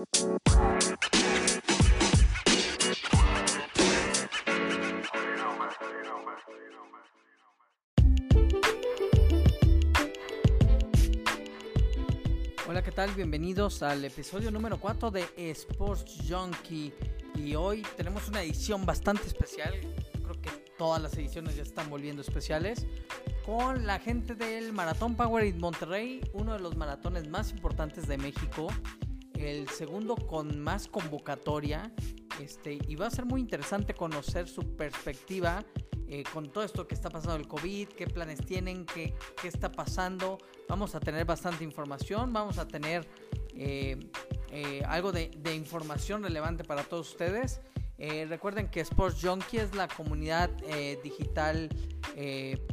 Hola, ¿qué tal? Bienvenidos al episodio número 4 de Sports Junkie. Y hoy tenemos una edición bastante especial. Creo que todas las ediciones ya están volviendo especiales. Con la gente del Maratón Power in Monterrey, uno de los maratones más importantes de México. El segundo con más convocatoria. Este, y va a ser muy interesante conocer su perspectiva eh, con todo esto que está pasando el COVID, qué planes tienen, qué, qué está pasando. Vamos a tener bastante información, vamos a tener eh, eh, algo de, de, información relevante para todos ustedes. Eh, recuerden que Sports Junkie es la comunidad digital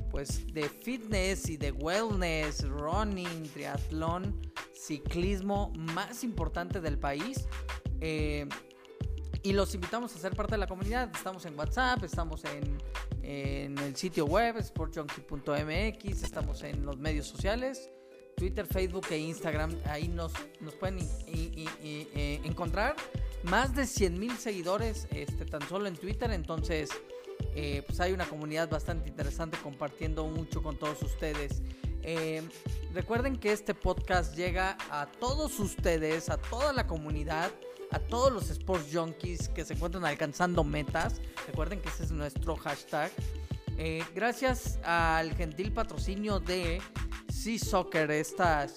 pues de fitness y de wellness, running, triatlón, ciclismo más importante del país. y los invitamos a ser parte de la comunidad. Estamos en WhatsApp, estamos en, el sitio web sportjunkie.mx, estamos en los medios sociales, Twitter, Facebook e Instagram, ahí nos, nos pueden eh, encontrar más de 100 mil seguidores este, tan solo en Twitter, entonces eh, pues hay una comunidad bastante interesante compartiendo mucho con todos ustedes. Eh, recuerden que este podcast llega a todos ustedes, a toda la comunidad, a todos los sports junkies que se encuentran alcanzando metas. Recuerden que ese es nuestro hashtag. Eh, gracias al gentil patrocinio de Sea Soccer, estas,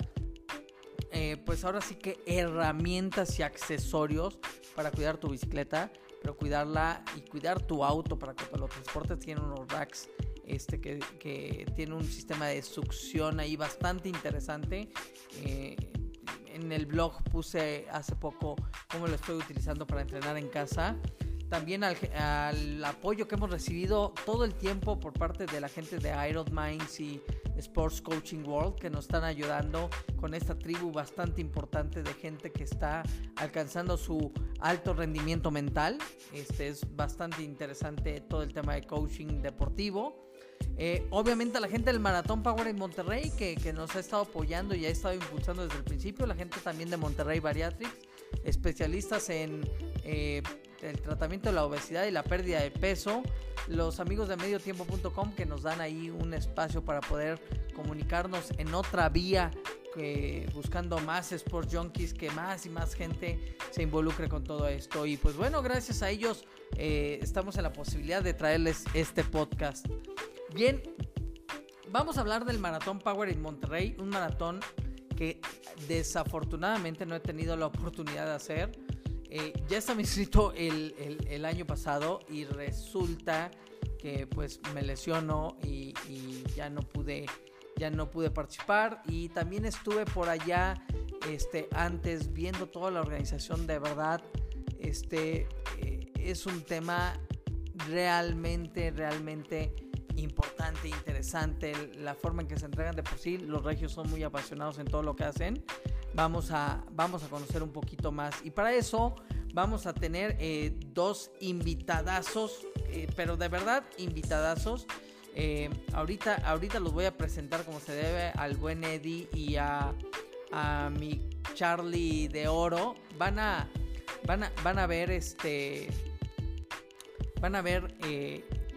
eh, pues ahora sí que herramientas y accesorios para cuidar tu bicicleta, pero cuidarla y cuidar tu auto para que los transportes tienen unos racks este, que, que tiene un sistema de succión ahí bastante interesante. Eh, en el blog puse hace poco cómo lo estoy utilizando para entrenar en casa. También al, al, apoyo que hemos recibido todo el tiempo por parte de la gente de Iron Minds y Sports Coaching World que nos están ayudando con esta tribu bastante importante de gente que está alcanzando su alto rendimiento mental. Este es bastante interesante todo el tema de coaching deportivo. Eh, obviamente la gente del Maratón Power en Monterrey que, que, nos ha estado apoyando y ha estado impulsando desde el principio. La gente también de Monterrey Bariatrics, especialistas en eh, el tratamiento de la obesidad y la pérdida de peso. Los amigos de mediotiempo.com que nos dan ahí un espacio para poder comunicarnos en otra vía. Buscando más sports junkies, que más y más gente se involucre con todo esto. Y pues bueno, gracias a ellos eh, estamos en la posibilidad de traerles este podcast. Bien, vamos a hablar del Maratón Power en Monterrey, un maratón que desafortunadamente no he tenido la oportunidad de hacer. Eh, ya estaba inscrito el, el, el, año pasado y resulta que pues me lesionó y, y, ya no pude ya no pude participar y también estuve por allá este antes viendo toda la organización de verdad este eh, es un tema realmente realmente importante, interesante, la forma en que se entregan de por sí. Los regios son muy apasionados en todo lo que hacen. Vamos a, vamos a conocer un poquito más. Y para eso vamos a tener eh, dos invitadazos, eh, pero de verdad invitadazos. Eh, ahorita, ahorita los voy a presentar como se debe al buen Eddie y a, a mi Charlie de Oro. Van a, van a, van a ver este... Van a ver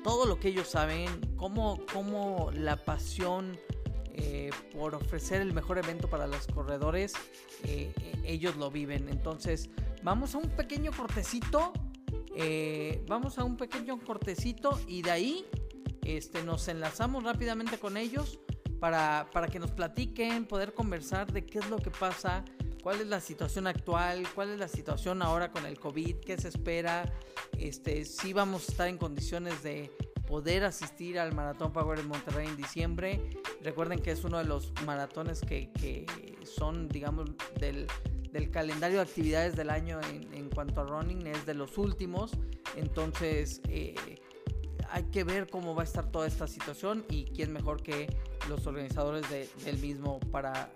todo lo que ellos saben, cómo, cómo la pasión eh, por ofrecer el mejor evento para los corredores, eh, ellos lo viven. Entonces, vamos a un pequeño cortecito, eh, vamos a un pequeño cortecito y de ahí este, nos enlazamos rápidamente con ellos para, para que nos platiquen, poder conversar de qué es lo que pasa cuál es la situación actual, cuál es la situación ahora con el COVID, qué se espera, este, si vamos a estar en condiciones de poder asistir al Maratón Power en Monterrey en diciembre. Recuerden que es uno de los maratones que, que son, digamos, del, del, calendario de actividades del año en, en, cuanto a running, es de los últimos. Entonces, eh, hay que ver cómo va a estar toda esta situación y quién mejor que los organizadores de, del mismo para,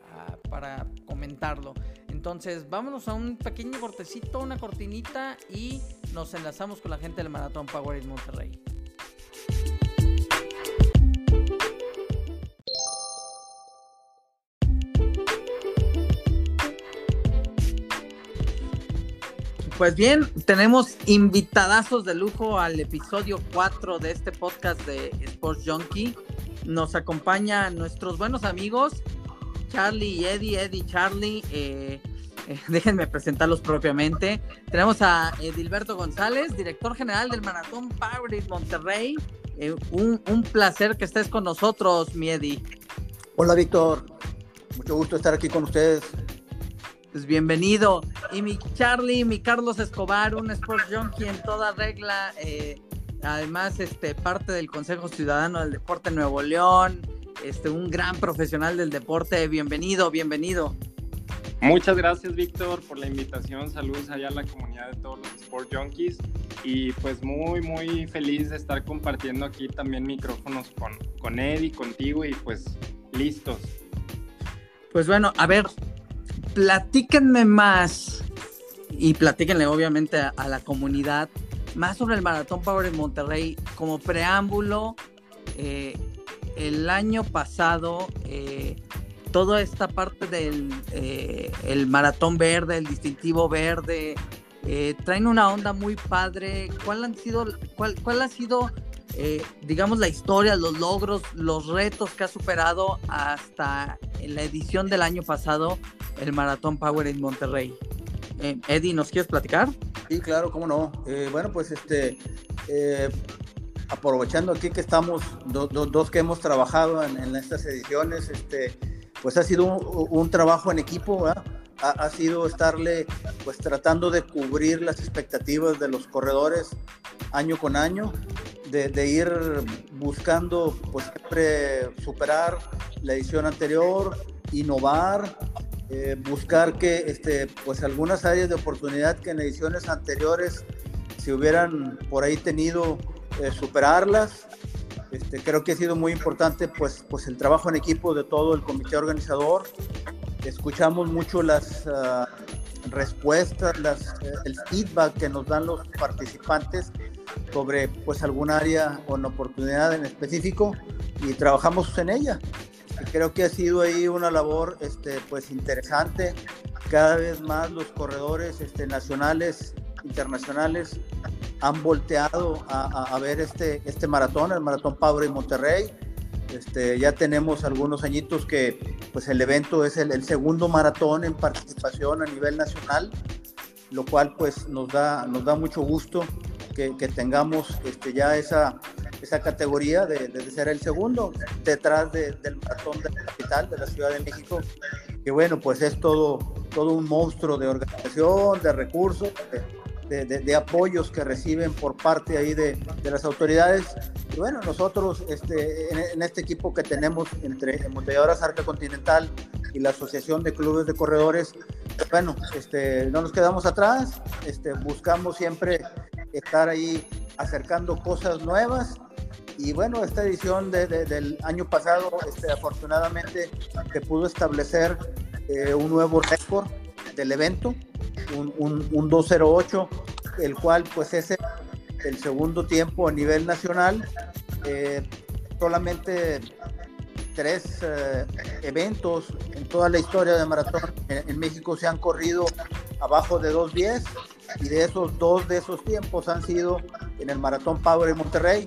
para comentarlo. Entonces, vámonos a un pequeño cortecito, una cortinita y nos enlazamos con la gente del Maratón Power en Monterrey. Pues bien, tenemos invitadazos de lujo al episodio 4 de este podcast de Sports Junkie. Nos acompañan nuestros buenos amigos Charlie y Eddie, Eddie Charlie. Eh, eh, déjenme presentarlos propiamente. Tenemos a Edilberto González, director general del Maratón Power Monterrey. Eh, un, un, placer que estés con nosotros, mi Eddie. Hola, Víctor. Mucho gusto estar aquí con ustedes. Pues bienvenido. Y mi Charlie, mi Carlos Escobar, un sports junkie en toda regla. Eh, además, este, parte del Consejo Ciudadano del Deporte Nuevo León. Este, un gran profesional del deporte. Bienvenido, bienvenido. Muchas gracias, Víctor, por la invitación. Saludos allá a la comunidad de todos los Sport Junkies. Y pues muy, muy feliz de estar compartiendo aquí también micrófonos con, con Eddie, contigo y pues listos. Pues bueno, a ver, platíquenme más y platíquenle obviamente a, la comunidad más sobre el Maratón Power en Monterrey como preámbulo. Eh, el año pasado, eh, toda esta parte del eh, el maratón verde, el distintivo verde, traen una onda muy padre. ¿Cuál han sido, cuál, cuál ha sido, digamos, la historia, los logros, los retos que ha superado hasta la edición del año pasado el Maratón Power en Monterrey. Eh, Eddie, ¿nos quieres platicar? Sí, claro, cómo no. Eh, bueno, pues este, eh, aprovechando aquí que estamos, dos que hemos trabajado en, estas ediciones, este, pues ha sido un, trabajo en equipo, ha, ha, sido estarle pues tratando de cubrir las expectativas de los corredores año con año, de, de ir buscando pues siempre superar la edición anterior, innovar, eh, buscar que este, pues algunas áreas de oportunidad que en ediciones anteriores se hubieran por ahí tenido, eh, superarlas. Este, creo que ha sido muy importante pues, pues el trabajo en equipo de todo el comité organizador. Escuchamos mucho las ah, respuestas, las, el feedback que nos dan los participantes sobre pues algún área o una oportunidad en específico y trabajamos en ella creo que ha sido ahí una labor este, pues interesante. Cada vez más los corredores este, nacionales, internacionales, han volteado a, ver este, este maratón, el Maratón Power en Monterrey. Este, ya tenemos algunos añitos que pues el evento es el, segundo maratón en participación a nivel nacional, lo cual pues nos da, nos da mucho gusto que, que tengamos este, ya esa, esa categoría de, de, ser el segundo, detrás del maratón de la capital, de la Ciudad de México, que bueno, pues es todo, todo un monstruo de organización, de recursos, de, de apoyos que reciben por parte ahí de, las autoridades. Y bueno, nosotros este, en, este equipo que tenemos entre Montelladoras Arca Continental y la Asociación de Clubes de Corredores, bueno, este, no nos quedamos atrás, este, buscamos siempre estar ahí acercando cosas nuevas y bueno, esta edición del año pasado, este, afortunadamente, se pudo establecer eh, un nuevo récord del evento, un, un, 208, el cual pues es el, segundo tiempo a nivel nacional. Eh, solamente tres eh, eventos en toda la historia de maratón en, en, México se han corrido abajo de 2.10 y de esos dos de esos tiempos han sido en el Maratón Power en Monterrey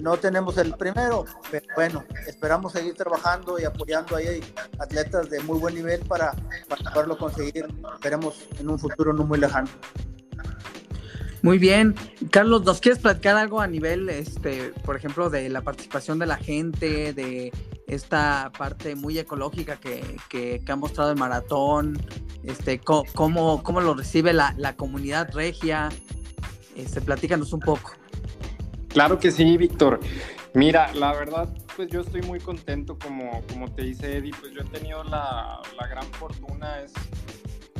no tenemos el primero, pero bueno, esperamos seguir trabajando y apoyando ahí atletas de muy buen nivel para, poderlo conseguir, esperemos en un futuro no muy lejano. Muy bien. Carlos, ¿nos quieres platicar algo a nivel, este, por ejemplo, de la participación de la gente, de esta parte muy ecológica que, que, ha mostrado el maratón? Este, ¿cómo, cómo lo recibe la, la comunidad regia? Este, platícanos un poco. Claro que sí, Víctor. Mira, la verdad, pues yo estoy muy contento, como, como te dice Eddie, pues yo he tenido la, la gran fortuna, es,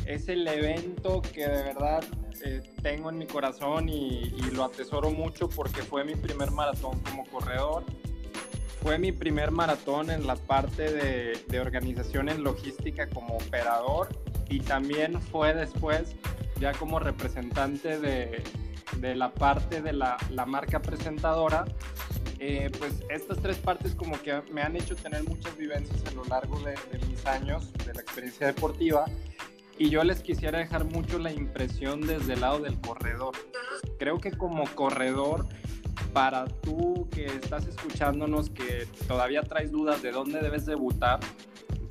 es el evento que de verdad eh, tengo en mi corazón y, y, lo atesoro mucho porque fue mi primer maratón como corredor, fue mi primer maratón en la parte de, de organización en logística como operador y también fue después ya como representante de, de la parte de la, la marca presentadora, eh, pues estas tres partes como que me han hecho tener muchas vivencias a lo largo de, mis años de la experiencia deportiva y yo les quisiera dejar mucho la impresión desde el lado del corredor. Creo que como corredor, para tú que estás escuchándonos, que todavía traes dudas de dónde debes debutar,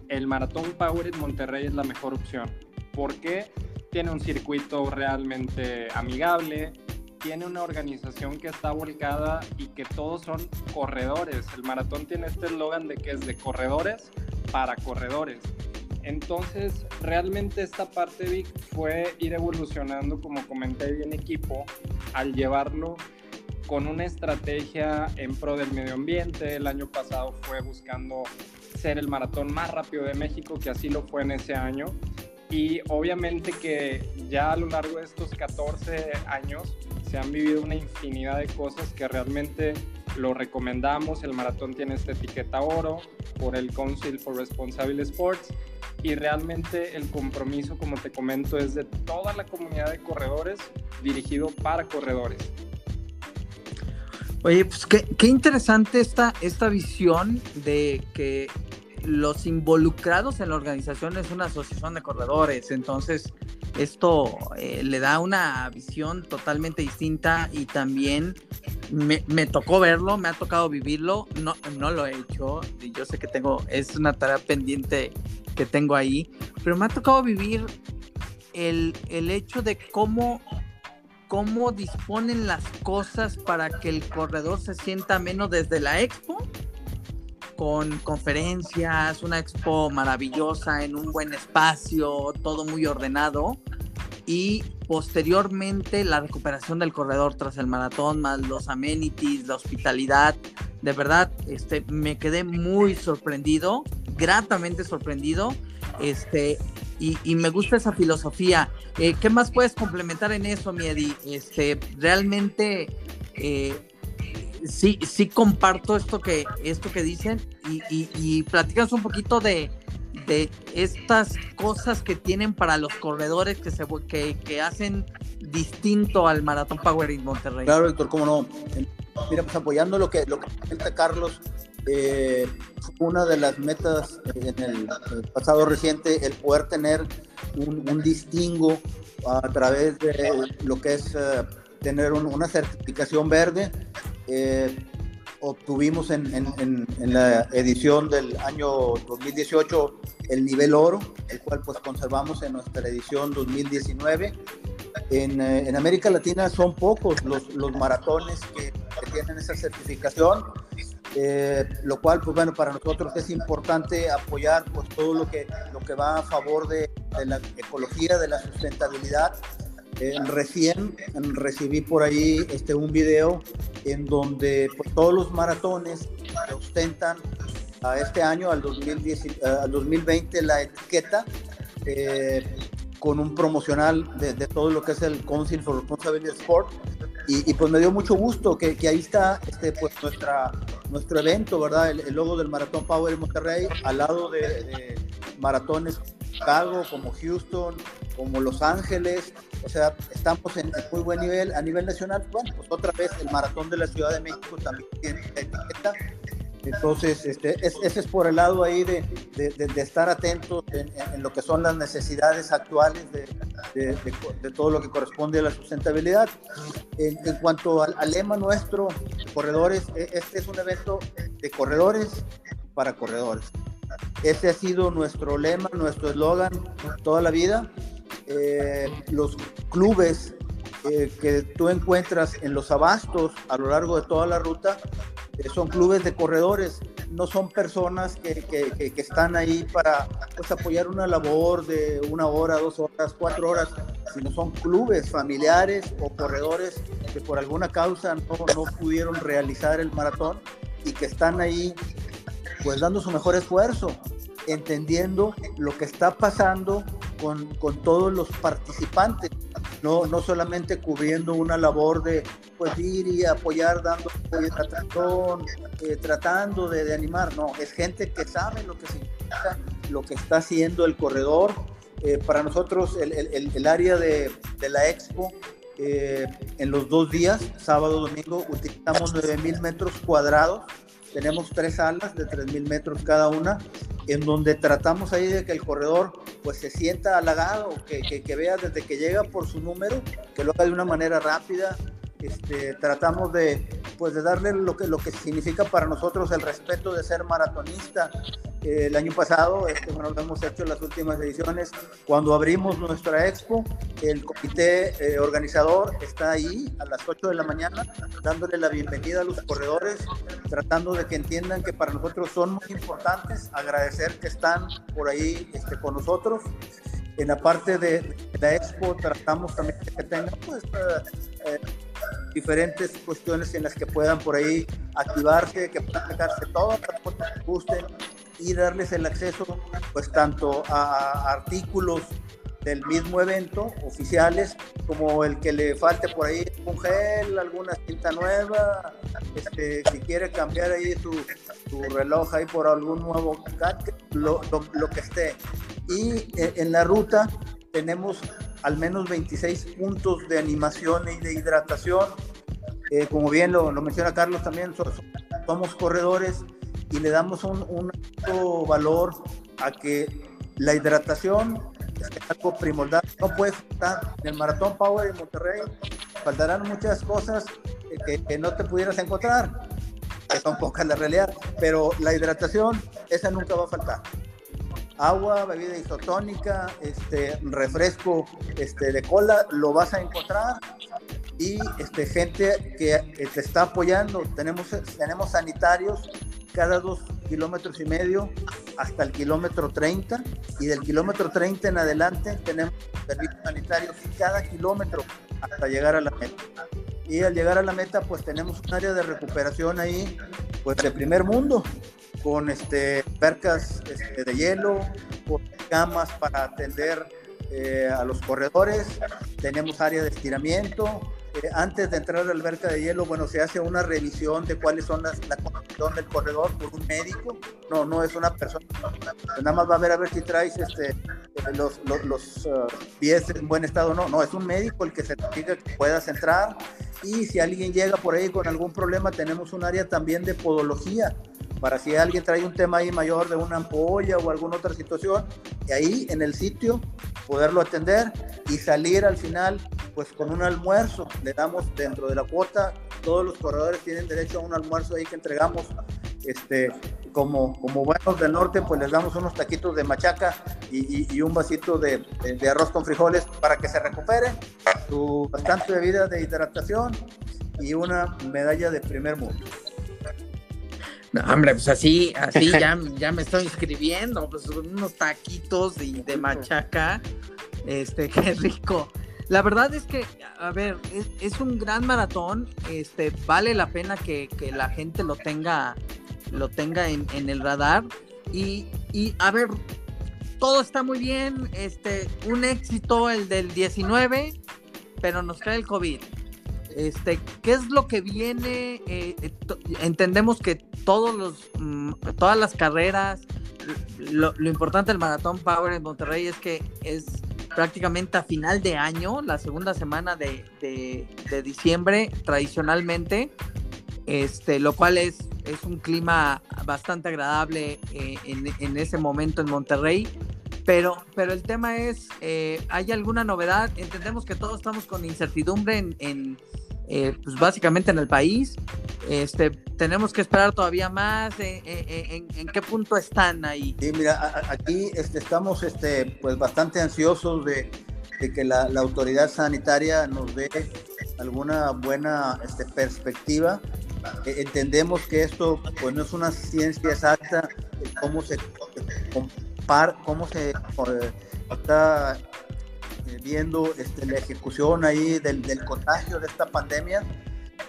el Maratón Power en Monterrey es la mejor opción. ¿Por qué? Tiene un circuito realmente amigable, tiene una organización que está volcada y que todos son corredores. El maratón tiene este eslogan de que es de corredores para corredores. Entonces, realmente esta parte, Vic, fue ir evolucionando, como comenté, bien equipo, al llevarlo con una estrategia en pro del medio ambiente. El año pasado fue buscando ser el maratón más rápido de México, que así lo fue en ese año. Y obviamente que ya a lo largo de estos 14 años se han vivido una infinidad de cosas que realmente lo recomendamos. El maratón tiene esta etiqueta oro por el Council for Responsible Sports y realmente el compromiso, como te comento, es de toda la comunidad de corredores dirigido para corredores. Oye, pues qué, qué interesante esta, esta visión de que los involucrados en la organización es una asociación de corredores, entonces esto eh, le da una visión totalmente distinta y también me, me, tocó verlo, me ha tocado vivirlo, no, no lo he hecho, yo sé que tengo, es una tarea pendiente que tengo ahí, pero me ha tocado vivir el, el hecho de cómo cómo disponen las cosas para que el corredor se sienta menos desde la expo con conferencias, una expo maravillosa en un buen espacio, todo muy ordenado. Y posteriormente la recuperación del corredor tras el maratón, más los amenities, la hospitalidad. De verdad, este, me quedé muy sorprendido, gratamente sorprendido. Este, y, me gusta esa filosofía. Eh, ¿Qué más puedes complementar en eso, Miedi? Este, realmente eh, sí, sí comparto esto que, esto que dicen y, y, y platicas un poquito de, de, estas cosas que tienen para los corredores que, se, que, que hacen distinto al Maratón Power in Monterrey. Claro, Héctor, cómo no. Mira, pues apoyando lo que, lo que comenta Carlos, eh, una de las metas en el, pasado reciente, el poder tener un, distingo a través de lo que es uh, tener un, una certificación verde eh, obtuvimos en, en, en, la edición del año 2018 el nivel oro, el cual pues conservamos en nuestra edición 2019. En, eh, en América Latina son pocos los, los maratones que, que, tienen esa certificación, eh, lo cual pues bueno, para nosotros es importante apoyar pues todo lo que, lo que va a favor de, de la ecología, de la sustentabilidad eh, recién recibí por ahí este, un video en donde pues, todos los maratones ostentan a este año, al, 2010, al 2020, la etiqueta eh, con un promocional de, todo lo que es el Council for Responsibility Sport. Y, pues me dio mucho gusto que, ahí está este, pues, nuestra, nuestro evento, ¿verdad? El, logo del Maratón Power en Monterrey, al lado de maratones Chicago, como Houston, como Los Ángeles, o sea, estamos en, muy buen nivel a nivel nacional. Bueno, pues otra vez el maratón de la Ciudad de México también tiene etiqueta. Entonces, este, es, ese es por el lado ahí de, estar atentos en, lo que son las necesidades actuales de, todo lo que corresponde a la sustentabilidad. En, en cuanto al, al, lema nuestro, corredores, e, este es un evento de corredores para corredores. Ese ha sido nuestro lema, nuestro eslogan toda la vida. Eh, los clubes eh, que tú encuentras en los abastos a lo largo de toda la ruta eh, son clubes de corredores, no son personas que, que, que, están ahí para pues, apoyar una labor de una hora, dos horas, cuatro horas, sino son clubes familiares o corredores que por alguna causa no, no pudieron realizar el maratón y que están ahí pues dando su mejor esfuerzo, entendiendo lo que está pasando con, con, todos los participantes, no, no solamente cubriendo una labor de pues ir y apoyar dando tratando, eh, tratando de, de, animar, no, es gente que sabe lo que significa lo que está haciendo el corredor. Eh, para nosotros el, el, el área de, de, la expo eh, en los dos días, sábado, domingo, utilizamos 9.000 metros cuadrados tenemos tres salas de 3.000 metros cada una, en donde tratamos ahí de que el corredor pues se sienta halagado, que, que, vea desde que llega por su número, que lo haga de una manera rápida. Este, tratamos de, pues, de darle lo que, lo que significa para nosotros el respeto de ser maratonista, el año pasado, este, bueno, lo hemos hecho en las últimas ediciones, cuando abrimos nuestra expo, el comité eh, organizador está ahí a las 8 de la mañana, dándole la bienvenida a los corredores, tratando de que entiendan que para nosotros son muy importantes, agradecer que están por ahí este, con nosotros. En la parte de, la expo tratamos también de que tengan pues, eh, eh, diferentes cuestiones en las que puedan por ahí activarse, que puedan dejarse todas las cosas que gusten y darles el acceso pues tanto a, artículos del mismo evento, oficiales, como el que le falte por ahí un gel, alguna cinta nueva, este, si quiere cambiar ahí su, reloj ahí por algún nuevo lo, lo, que esté. Y eh, en la ruta tenemos al menos 26 puntos de animación y de hidratación. Eh, como bien lo, lo, menciona Carlos también, somos corredores y le damos un, alto valor a que la hidratación es algo primordial. No puede faltar. En el Maratón Power en Monterrey faltarán muchas cosas que, que no te pudieras encontrar, que son pocas la realidad, pero la hidratación, esa nunca va a faltar agua, bebida isotónica, este, refresco este, de cola, lo vas a encontrar. Y este, gente que te está apoyando. Tenemos, tenemos sanitarios cada dos kilómetros y medio hasta el kilómetro 30 y del kilómetro 30 en adelante tenemos servicios sanitarios cada kilómetro hasta llegar a la meta. Y al llegar a la meta pues tenemos un área de recuperación ahí pues de primer mundo con este, percas este, de hielo, con camas para atender eh, a los corredores, tenemos área de estiramiento, eh, antes de entrar a la alberca de hielo, bueno, se hace una revisión de cuáles son las, la condición del corredor por un médico. No, no es una persona. Nada más va a ver a ver si traes este, los, los, los uh, pies en buen estado. No, no, es un médico el que se certifica que puedas entrar. Y si alguien llega por ahí con algún problema, tenemos un área también de podología para si alguien trae un tema ahí mayor de una ampolla o alguna otra situación, y ahí en el sitio poderlo atender y salir al final pues con un almuerzo. Le damos dentro de la cuota, todos los corredores tienen derecho a un almuerzo ahí que entregamos. Este, como, como buenos del norte, pues les damos unos taquitos de machaca y, un vasito de, de, arroz con frijoles para que se recuperen, su bastante bebida de hidratación y una medalla de primer mundo. No, hombre, pues así, así ya, ya me estoy inscribiendo, pues unos taquitos de, de machaca, este, qué rico. La verdad es que, a ver, es, un gran maratón, este, vale la pena que, la gente lo tenga, lo tenga en, el radar y, a ver, todo está muy bien, este, un éxito el del 19, pero nos cae el COVID. Este, ¿qué es lo que viene? Eh, eh, entendemos que todos los, mm, todas las carreras, lo, importante del Maratón Power en Monterrey es que es prácticamente a final de año, la segunda semana de, diciembre, tradicionalmente, este, lo cual es, es un clima bastante agradable eh, en, ese momento en Monterrey. Pero, pero el tema es, ¿hay alguna novedad? Entendemos que todos estamos con incertidumbre en, eh, pues básicamente en el país. Este, tenemos que esperar todavía más. Eh, eh, ¿En, qué punto están ahí? Sí, mira, aquí este, estamos este, pues bastante ansiosos de, que la, autoridad sanitaria nos dé alguna buena este, perspectiva. entendemos que esto pues, no es una ciencia exacta, cómo se cómo se está viendo este, la ejecución ahí del, del, contagio de esta pandemia.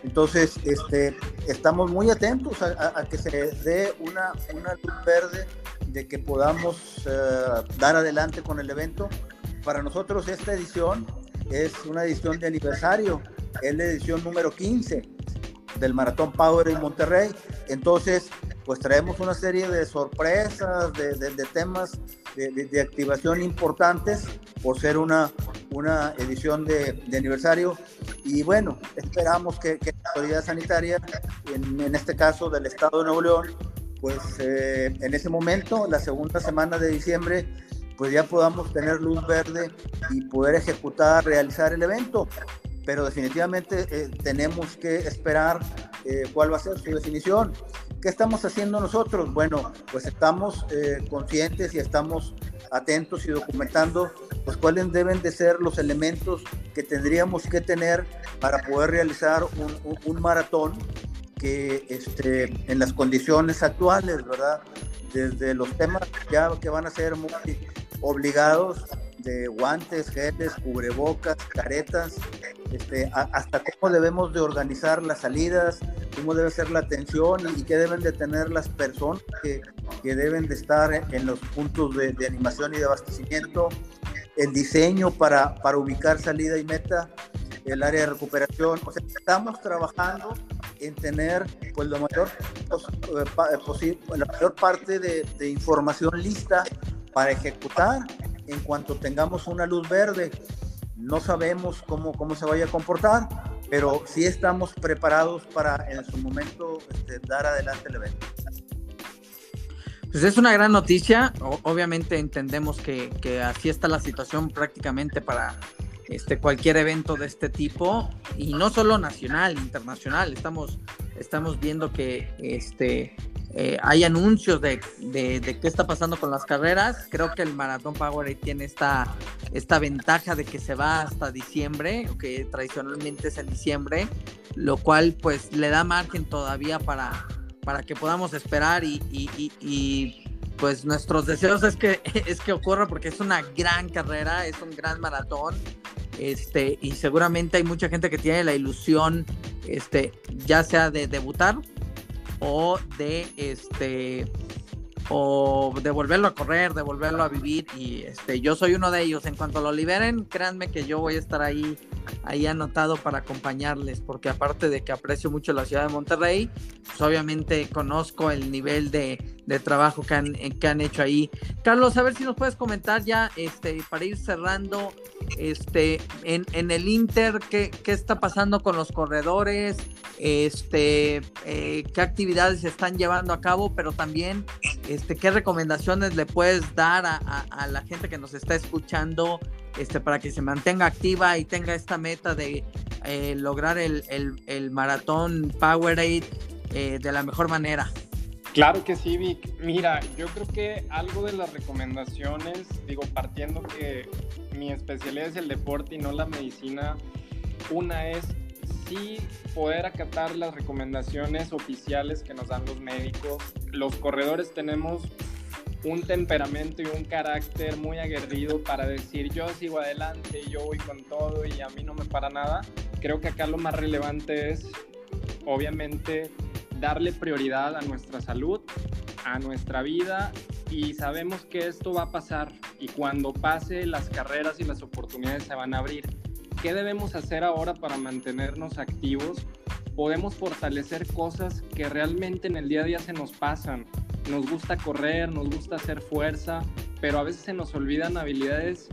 Entonces, este, estamos muy atentos a, que se dé una, una, luz verde de que podamos eh, dar adelante con el evento. Para nosotros esta edición es una edición de aniversario, es la edición número 15 del Maratón Power en Monterrey. Entonces, pues traemos una serie de sorpresas, de, de, temas de, de, activación importantes por ser una, una edición de, aniversario. Y bueno, esperamos que, la autoridad sanitaria, en, en, este caso del Estado de Nuevo León, pues eh, en ese momento, la segunda semana de diciembre, pues ya podamos tener luz verde y poder ejecutar, realizar el evento. Pero definitivamente eh, tenemos que esperar eh, cuál va a ser su definición. ¿Qué estamos haciendo nosotros? Bueno, pues estamos eh, conscientes y estamos atentos y documentando pues cuáles deben de ser los elementos que tendríamos que tener para poder realizar un, un maratón que este, en las condiciones actuales, ¿verdad? Desde los temas ya que van a ser muy obligados de guantes, geles, cubrebocas, caretas, este, hasta cómo debemos de organizar las salidas, cómo debe ser la atención y qué deben de tener las personas que, que deben de estar en los puntos de, de, animación y de abastecimiento, el diseño para, para ubicar salida y meta, el área de recuperación. O sea, estamos trabajando en tener pues, la, mayor, eh, la mayor parte de, de información lista para ejecutar en cuanto tengamos una luz verde. No sabemos cómo, cómo se vaya a comportar, pero sí estamos preparados para en su momento este, dar adelante el evento. Pues es una gran noticia. obviamente entendemos que, que, así está la situación prácticamente para este, cualquier evento de este tipo. Y no solo nacional, internacional. Estamos, estamos viendo que este, eh, hay anuncios de, de, qué está pasando con las carreras. Creo que el Maratón Powerade tiene esta, esta ventaja de que se va hasta diciembre, que tradicionalmente es en diciembre, lo cual pues le da margen todavía para, para que podamos esperar y, y, y, pues nuestros deseos es que, es que ocurra porque es una gran carrera, es un gran maratón. Este, y seguramente hay mucha gente que tiene la ilusión, este, ya sea de debutar o de este o de volverlo a correr, de volverlo a vivir y este yo soy uno de ellos. En cuanto lo liberen, créanme que yo voy a estar ahí ahí anotado para acompañarles, porque aparte de que aprecio mucho la ciudad de Monterrey, pues obviamente conozco el nivel de, de trabajo que han, que han hecho ahí. Carlos, a ver si nos puedes comentar ya, este, para ir cerrando, este, en, en el Inter, ¿qué, ¿qué, está pasando con los corredores? Este, eh, qué actividades se están llevando a cabo, pero también este, qué recomendaciones le puedes dar a, a, a la gente que nos está escuchando este, para que se mantenga activa y tenga esta meta de eh, lograr el, el, el, maratón Powerade eh, de la mejor manera. Claro que sí, Vic. Mira, yo creo que algo de las recomendaciones, digo, partiendo que mi especialidad es el deporte y no la medicina, una es sí poder acatar las recomendaciones oficiales que nos dan los médicos. Los corredores tenemos un temperamento y un carácter muy aguerrido para decir yo sigo adelante, yo voy con todo y a mí no me para nada. Creo que acá lo más relevante es, obviamente, darle prioridad a nuestra salud, a nuestra vida y sabemos que esto va a pasar y cuando pase las carreras y las oportunidades se van a abrir. ¿Qué debemos hacer ahora para mantenernos activos? Podemos fortalecer cosas que realmente en el día a día se nos pasan nos gusta correr, nos gusta hacer fuerza, pero a veces se nos olvidan habilidades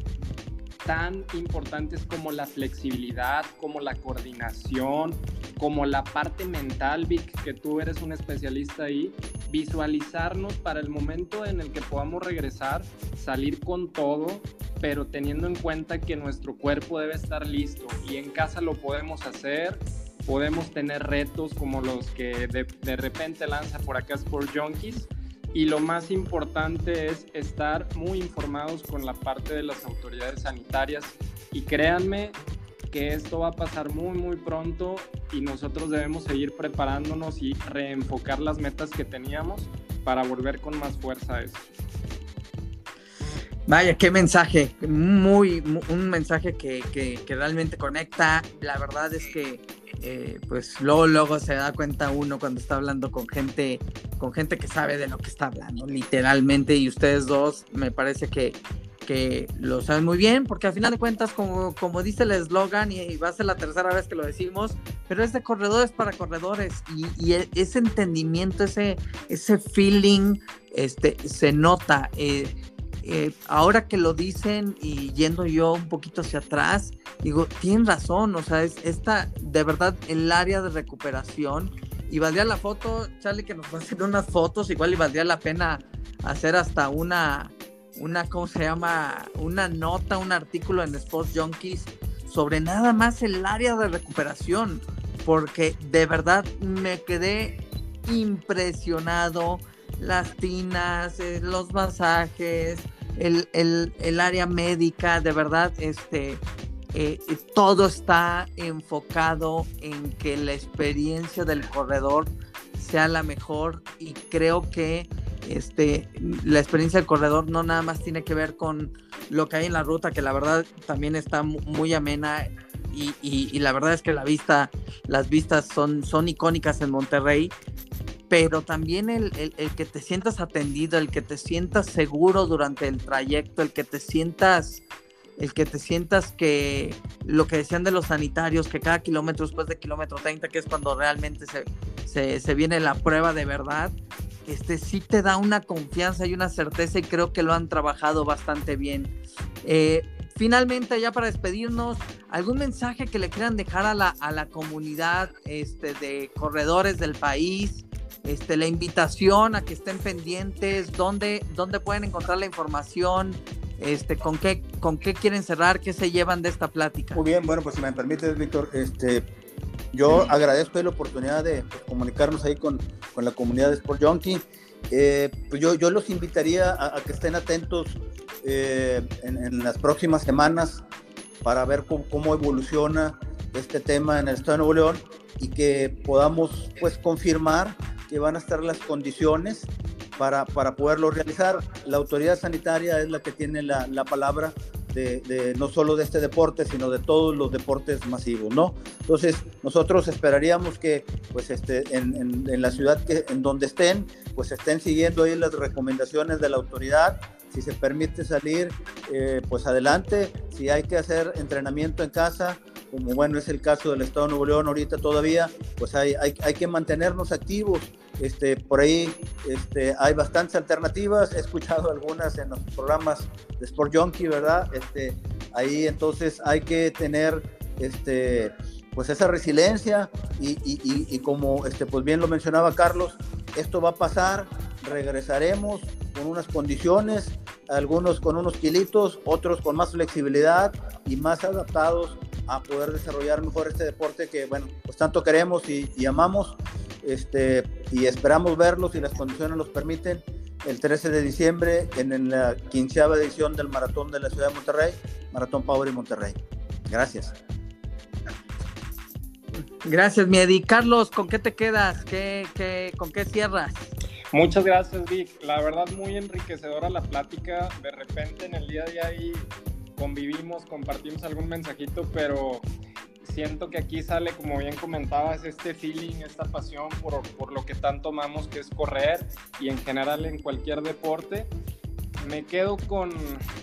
tan importantes como la flexibilidad, como la coordinación, como la parte mental, Vic, que tú eres un especialista ahí, visualizarnos para el momento en el que podamos regresar, salir con todo, pero teniendo en cuenta que nuestro cuerpo debe estar listo y en casa lo podemos hacer, podemos tener retos como los que de, repente lanza por acá Sport Junkies, y lo más importante es estar muy informados con la parte de las autoridades sanitarias y créanme que esto va a pasar muy muy pronto y nosotros debemos seguir preparándonos y reenfocar las metas que teníamos para volver con más fuerza a esto. Vaya, qué mensaje, muy, un mensaje que, que, que realmente conecta. La verdad es que eh, pues luego, luego se da cuenta uno cuando está hablando con gente, con gente que sabe de lo que está hablando, literalmente, y ustedes dos me parece que, que lo saben muy bien, porque al final de cuentas, como, como dice el eslogan, y, va a ser la tercera vez que lo decimos, pero es de corredores para corredores, y, y e, ese entendimiento, ese, ese feeling, este, se nota. Eh, eh, ahora que lo dicen y yendo yo un poquito hacia atrás, digo, tienen razón, o sea, es esta, de verdad, el área de recuperación, y valdría la foto, Charlie, que nos hacer unas fotos, igual y valdría la pena hacer hasta una, una, ¿cómo se llama? Una nota, un artículo en Sports Junkies sobre nada más el área de recuperación, porque de verdad me quedé impresionado. Las tinas, eh, los masajes, el, el, área médica, de verdad, este, eh, todo está enfocado en que la experiencia del corredor sea la mejor y creo que este, la experiencia del corredor no nada más tiene que ver con lo que hay en la ruta, que la verdad también está muy amena y, la verdad es que la vista, las vistas son, son icónicas en Monterrey, pero también el, el, que te sientas atendido, el que te sientas seguro durante el trayecto, el que te sientas el que te sientas que lo que decían de los sanitarios, que cada kilómetro después de kilómetro 30, que es cuando realmente se, se, viene la prueba de verdad, este sí te da una confianza y una certeza y creo que lo han trabajado bastante bien. Eh, finalmente, ya para despedirnos, ¿algún mensaje que le quieran dejar a la, a la comunidad este, de corredores del país? Este, la invitación a que estén pendientes, dónde, dónde pueden encontrar la información, este, ¿con, qué, ¿con qué quieren cerrar? ¿Qué se llevan de esta plática? Muy bien, bueno, pues si me permites, Víctor, este, yo agradezco la oportunidad de pues, comunicarnos ahí con, con, la comunidad de Sport Junkie. Eh, pues yo, yo los invitaría a, que estén atentos eh, en, las próximas semanas para ver cómo, evoluciona este tema en el Estado de Nuevo León y que podamos pues confirmar van a estar las condiciones para, para poderlo realizar. La autoridad sanitaria es la que tiene la, la palabra de, no solo de este deporte, sino de todos los deportes masivos, ¿no? Entonces, nosotros esperaríamos que, pues, este, en, en, la ciudad que, en donde estén, pues estén siguiendo ahí las recomendaciones de la autoridad. Si se permite salir, eh, pues adelante. Si hay que hacer entrenamiento en casa, como bueno es el caso del Estado de Nuevo León ahorita todavía, pues hay, hay, hay que mantenernos activos. Este, por ahí este, hay bastantes alternativas, he escuchado algunas en los programas de Sport Junkie, ¿verdad? Este, ahí entonces hay que tener este, pues esa resiliencia y, y, como este, pues bien lo mencionaba Carlos, esto va a pasar, regresaremos con unas condiciones, algunos con unos kilitos, otros con más flexibilidad y más adaptados a poder desarrollar mejor este deporte que, bueno, pues tanto queremos y amamos este, y esperamos verlos si las condiciones nos permiten el 13 de diciembre en la quinceava edición del Maratón de la Ciudad de Monterrey, Maratón Power y Monterrey. Gracias. Gracias, Miedi. Carlos, ¿con qué te quedas? ¿Qué, qué, con qué cierras? Muchas gracias, Vic. La verdad, muy enriquecedora la plática. De repente, en el día de ahí convivimos, compartimos algún mensajito, pero siento que aquí sale, como bien comentabas, este feeling, esta pasión por, por lo que tanto amamos, que es correr y en general en cualquier deporte. Me quedo con,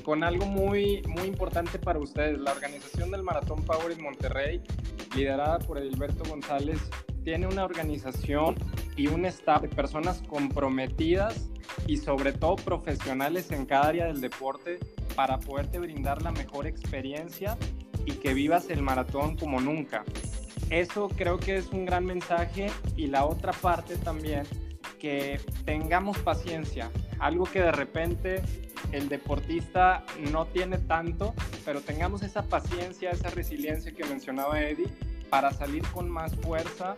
con algo muy, muy importante para ustedes. La organización del Maratón Power en Monterrey, liderada por Edilberto González, tiene una organización y un staff de personas comprometidas y sobre todo profesionales en cada área del deporte para poderte brindar la mejor experiencia y que vivas el maratón como nunca. Eso creo que es un gran mensaje y la otra parte también, que tengamos paciencia, algo que de repente el deportista no tiene tanto, pero tengamos esa paciencia, esa resiliencia que mencionaba Eddie para salir con más fuerza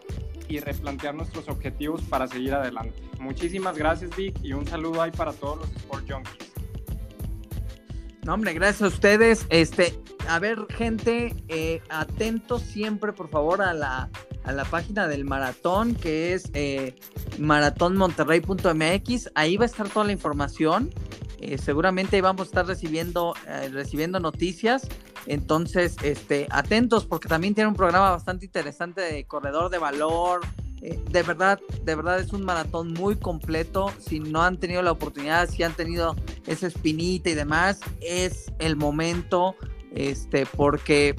y replantear nuestros objetivos para seguir adelante. Muchísimas gracias Vic y un saludo ahí para todos los Sport Junkies. No, hombre, gracias a ustedes. Este, a ver, gente, eh, atentos siempre, por favor, a la, a la página del maratón, que es eh, maratonmonterrey.mx. Ahí va a estar toda la información. Eh, seguramente vamos a estar recibiendo, eh, recibiendo noticias. Entonces, este, atentos, porque también tiene un programa bastante interesante de corredor de valor, de verdad, de verdad es un maratón muy completo. Si no han tenido la oportunidad, si han tenido esa espinita y demás, es el momento, este, porque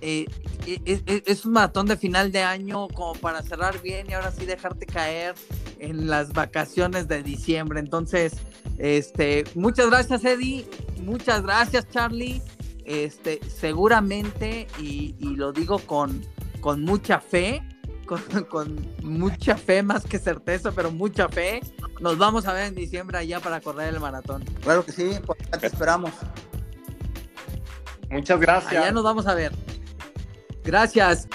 eh, e, e, e, es, un maratón de final de año como para cerrar bien y ahora sí dejarte caer en las vacaciones de diciembre. Entonces, este, muchas gracias Eddie, muchas gracias Charlie. Este, seguramente, y, y lo digo con, con mucha fe, con, mucha fe, más que certeza, pero mucha fe. Nos vamos a ver en diciembre allá para correr el maratón. Claro que sí, te esperamos. Muchas gracias. Allá nos vamos a ver. Gracias.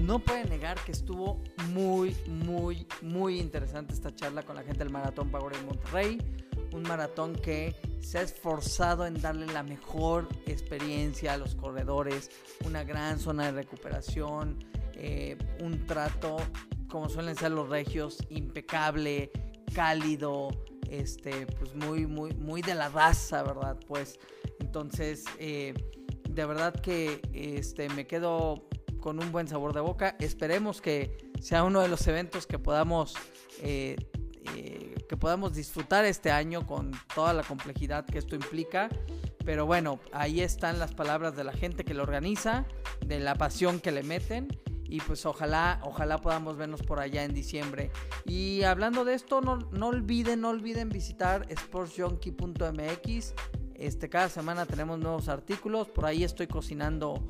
No puede negar que estuvo muy, muy, muy interesante esta charla con la gente del Maratón Power en Monterrey. Un maratón que se ha esforzado en darle la mejor experiencia a los corredores, una gran zona de recuperación, eh, un trato como suelen ser los regios, impecable, cálido, este, pues muy, muy, muy de la raza, ¿verdad? Pues entonces, eh, de verdad que este, me quedo con un buen sabor de boca. Esperemos que sea uno de los eventos que podamos, eh, eh, que podamos disfrutar este año con toda la complejidad que esto implica. Pero bueno, ahí están las palabras de la gente que lo organiza, de la pasión que le meten y pues ojalá, ojalá podamos vernos por allá en diciembre. Y hablando de esto, no, no olviden, no olviden visitar sportsjunkie.mx. Este, cada semana tenemos nuevos artículos, por ahí estoy cocinando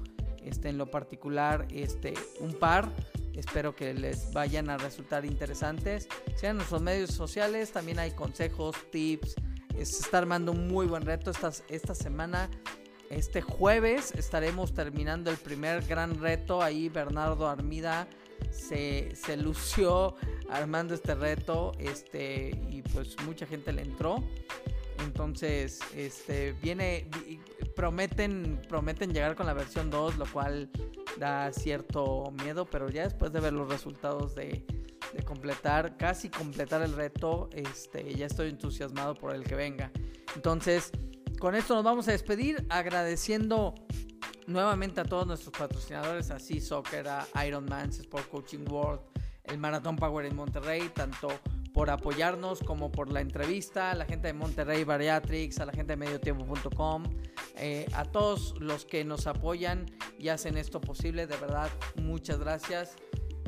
este, en lo particular este, un par. Espero que les vayan a resultar interesantes. Sean nuestros medios sociales, también hay consejos, tips. Se está armando un muy buen reto esta, esta semana. Este jueves estaremos terminando el primer gran reto. Ahí Bernardo Armida se, se, lució armando este reto. Este, y pues mucha gente le entró. Entonces, este, viene, prometen, prometen llegar con la versión 2, lo cual da cierto miedo, pero ya después de ver los resultados de, de completar, casi completar el reto, este, ya estoy entusiasmado por el que venga. Entonces, con esto nos vamos a despedir agradeciendo nuevamente a todos nuestros patrocinadores, así Soccer, a Ironman, Sport Coaching World, el Maratón Power en Monterrey, tanto por apoyarnos como por la entrevista, a la gente de Monterrey Bariatrix, a la gente de mediotiempo.com, eh, a todos los que nos apoyan y hacen esto posible, de verdad, muchas gracias.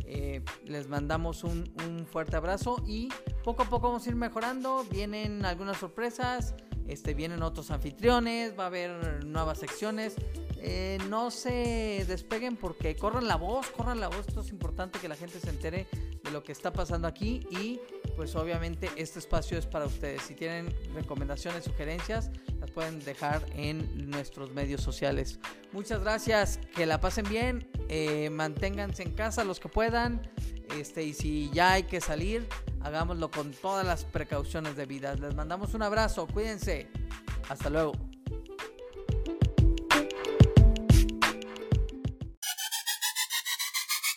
Eh, les mandamos un, un fuerte abrazo y poco a poco vamos a ir mejorando, vienen algunas sorpresas. Este, vienen otros anfitriones, va a haber nuevas secciones. Eh, no se despeguen porque corran la voz, corran la voz. Esto es importante que la gente se entere de lo que está pasando aquí y pues obviamente este espacio es para ustedes. Si tienen recomendaciones, sugerencias, las pueden dejar en nuestros medios sociales. Muchas gracias, que la pasen bien, eh, manténganse en casa los que puedan. Este, y si ya hay que salir, hagámoslo con todas las precauciones debidas. Les mandamos un abrazo, cuídense. Hasta luego.